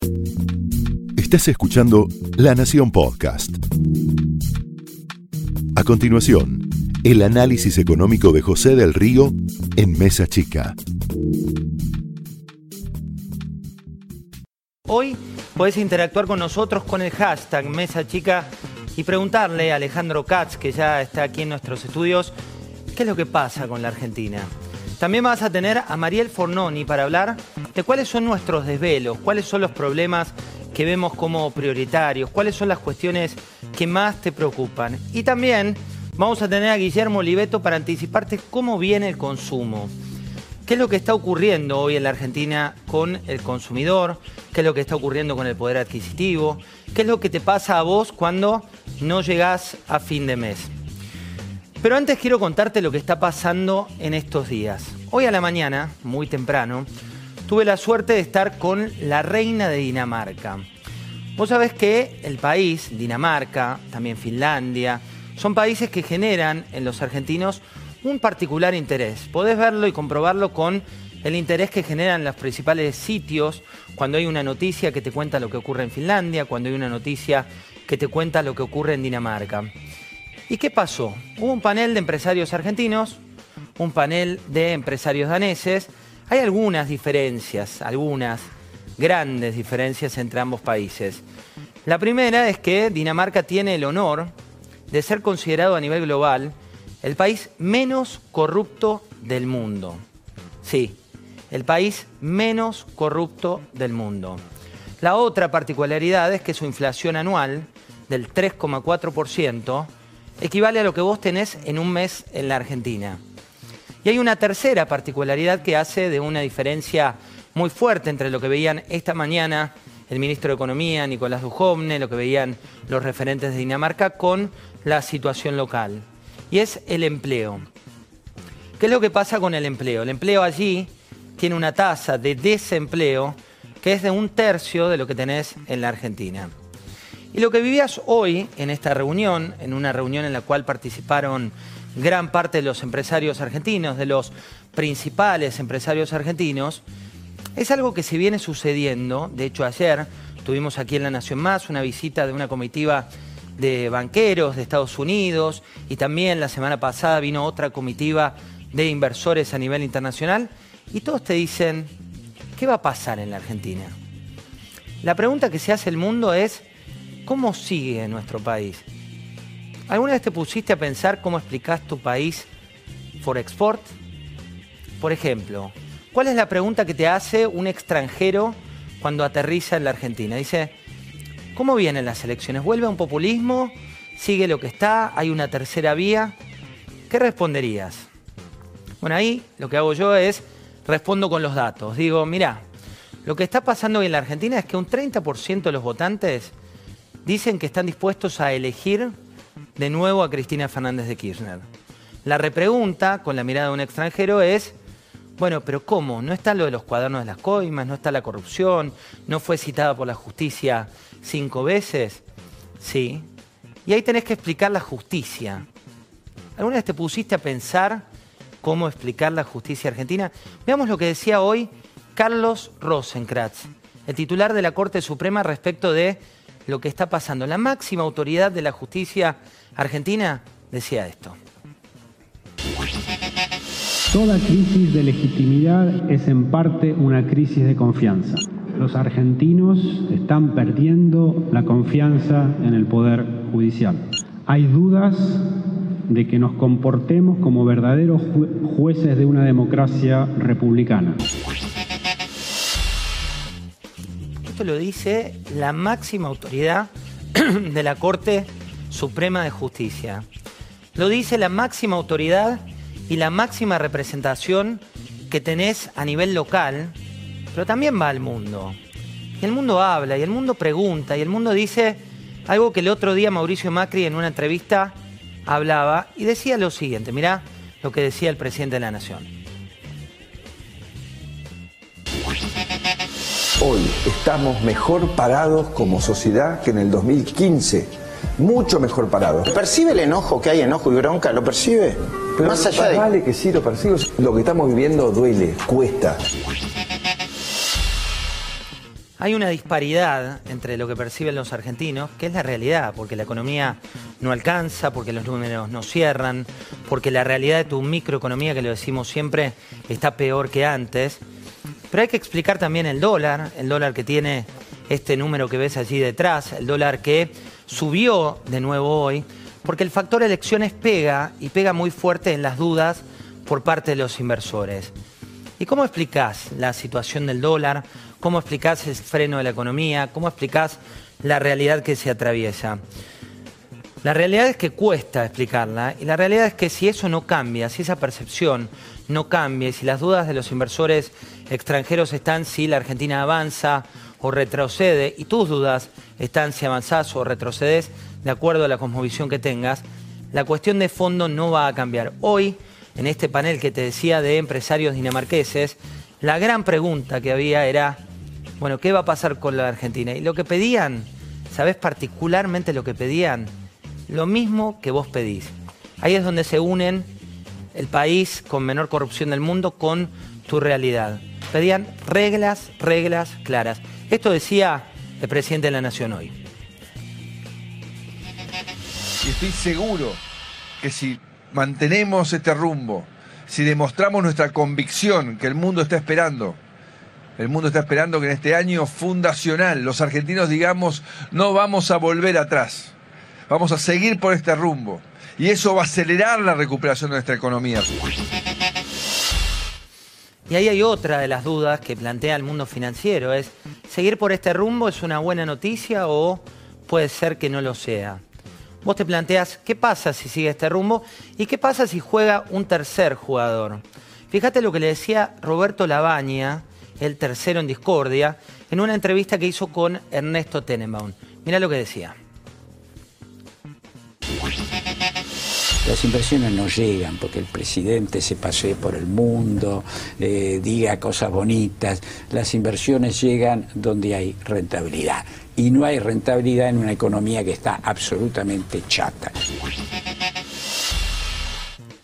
Estás escuchando La Nación Podcast. A continuación, el análisis económico de José del Río en Mesa Chica. Hoy podés interactuar con nosotros con el hashtag Mesa Chica y preguntarle a Alejandro Katz, que ya está aquí en nuestros estudios, qué es lo que pasa con la Argentina. También vas a tener a Mariel Fornoni para hablar de cuáles son nuestros desvelos, cuáles son los problemas que vemos como prioritarios, cuáles son las cuestiones que más te preocupan. Y también vamos a tener a Guillermo Oliveto para anticiparte cómo viene el consumo. ¿Qué es lo que está ocurriendo hoy en la Argentina con el consumidor? ¿Qué es lo que está ocurriendo con el poder adquisitivo? ¿Qué es lo que te pasa a vos cuando no llegás a fin de mes? Pero antes quiero contarte lo que está pasando en estos días. Hoy a la mañana, muy temprano, tuve la suerte de estar con la reina de Dinamarca. Vos sabés que el país, Dinamarca, también Finlandia, son países que generan en los argentinos un particular interés. Podés verlo y comprobarlo con el interés que generan los principales sitios cuando hay una noticia que te cuenta lo que ocurre en Finlandia, cuando hay una noticia que te cuenta lo que ocurre en Dinamarca. ¿Y qué pasó? Hubo un panel de empresarios argentinos, un panel de empresarios daneses, hay algunas diferencias, algunas grandes diferencias entre ambos países. La primera es que Dinamarca tiene el honor de ser considerado a nivel global el país menos corrupto del mundo. Sí, el país menos corrupto del mundo. La otra particularidad es que su inflación anual del 3,4% equivale a lo que vos tenés en un mes en la Argentina. Y hay una tercera particularidad que hace de una diferencia muy fuerte entre lo que veían esta mañana el ministro de Economía, Nicolás Dujovne, lo que veían los referentes de Dinamarca con la situación local. Y es el empleo. ¿Qué es lo que pasa con el empleo? El empleo allí tiene una tasa de desempleo que es de un tercio de lo que tenés en la Argentina. Y lo que vivías hoy en esta reunión, en una reunión en la cual participaron gran parte de los empresarios argentinos, de los principales empresarios argentinos, es algo que se viene sucediendo. De hecho, ayer tuvimos aquí en La Nación Más una visita de una comitiva de banqueros de Estados Unidos y también la semana pasada vino otra comitiva de inversores a nivel internacional y todos te dicen, ¿qué va a pasar en la Argentina? La pregunta que se hace el mundo es, ¿cómo sigue nuestro país? ¿Alguna vez te pusiste a pensar cómo explicás tu país for export? Por ejemplo, ¿cuál es la pregunta que te hace un extranjero cuando aterriza en la Argentina? Dice, ¿cómo vienen las elecciones? ¿Vuelve a un populismo? ¿Sigue lo que está? ¿Hay una tercera vía? ¿Qué responderías? Bueno, ahí lo que hago yo es respondo con los datos. Digo, mira, lo que está pasando en la Argentina es que un 30% de los votantes dicen que están dispuestos a elegir de nuevo a Cristina Fernández de Kirchner. La repregunta, con la mirada de un extranjero, es, bueno, pero ¿cómo? ¿No está lo de los cuadernos de las coimas? ¿No está la corrupción? ¿No fue citada por la justicia cinco veces? Sí. Y ahí tenés que explicar la justicia. ¿Alguna vez te pusiste a pensar cómo explicar la justicia argentina? Veamos lo que decía hoy Carlos Rosenkrantz, el titular de la Corte Suprema respecto de lo que está pasando. La máxima autoridad de la justicia argentina decía esto. Toda crisis de legitimidad es en parte una crisis de confianza. Los argentinos están perdiendo la confianza en el Poder Judicial. Hay dudas de que nos comportemos como verdaderos jueces de una democracia republicana. Lo dice la máxima autoridad de la Corte Suprema de Justicia. Lo dice la máxima autoridad y la máxima representación que tenés a nivel local, pero también va al mundo. Y el mundo habla, y el mundo pregunta, y el mundo dice algo que el otro día Mauricio Macri en una entrevista hablaba y decía lo siguiente, mirá lo que decía el presidente de la Nación. Hoy estamos mejor parados como sociedad que en el 2015 mucho mejor parado. ¿Percibe el enojo que hay, enojo y bronca? ¿Lo percibe? Pero Más allá de... Vale que sí, lo percibo. Lo que estamos viviendo duele, cuesta. Hay una disparidad entre lo que perciben los argentinos, que es la realidad, porque la economía no alcanza, porque los números no cierran, porque la realidad de tu microeconomía, que lo decimos siempre, está peor que antes. Pero hay que explicar también el dólar, el dólar que tiene este número que ves allí detrás, el dólar que subió de nuevo hoy, porque el factor elecciones pega y pega muy fuerte en las dudas por parte de los inversores. ¿Y cómo explicás la situación del dólar? ¿Cómo explicás el freno de la economía? ¿Cómo explicás la realidad que se atraviesa? La realidad es que cuesta explicarla y la realidad es que si eso no cambia, si esa percepción no cambia y si las dudas de los inversores extranjeros están si la Argentina avanza o retrocede y tus dudas están si avanzás o retrocedes de acuerdo a la cosmovisión que tengas, la cuestión de fondo no va a cambiar. Hoy en este panel que te decía de empresarios dinamarqueses, la gran pregunta que había era, bueno, ¿qué va a pasar con la Argentina? Y lo que pedían, ¿sabes particularmente lo que pedían? Lo mismo que vos pedís. Ahí es donde se unen el país con menor corrupción del mundo con tu realidad. Pedían reglas, reglas claras. Esto decía el presidente de la Nación hoy. Y estoy seguro que si mantenemos este rumbo, si demostramos nuestra convicción que el mundo está esperando, el mundo está esperando que en este año fundacional los argentinos digamos, no vamos a volver atrás, vamos a seguir por este rumbo. Y eso va a acelerar la recuperación de nuestra economía. Y ahí hay otra de las dudas que plantea el mundo financiero, es, ¿seguir por este rumbo es una buena noticia o puede ser que no lo sea? vos te planteas qué pasa si sigue este rumbo y qué pasa si juega un tercer jugador. Fíjate lo que le decía Roberto Labaña, el tercero en discordia, en una entrevista que hizo con Ernesto Tenenbaum. Mira lo que decía. Las inversiones no llegan porque el presidente se pasee por el mundo, eh, diga cosas bonitas. Las inversiones llegan donde hay rentabilidad y no hay rentabilidad en una economía que está absolutamente chata.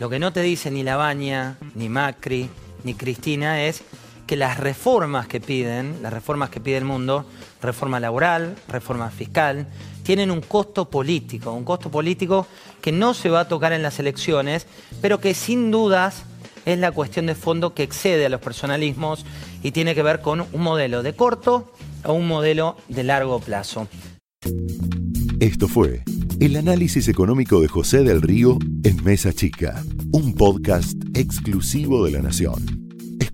Lo que no te dice ni Labaña, ni Macri, ni Cristina es que las reformas que piden, las reformas que pide el mundo, reforma laboral, reforma fiscal, tienen un costo político, un costo político que no se va a tocar en las elecciones, pero que sin dudas es la cuestión de fondo que excede a los personalismos y tiene que ver con un modelo de corto a un modelo de largo plazo. Esto fue el análisis económico de José del Río en Mesa Chica, un podcast exclusivo de La Nación.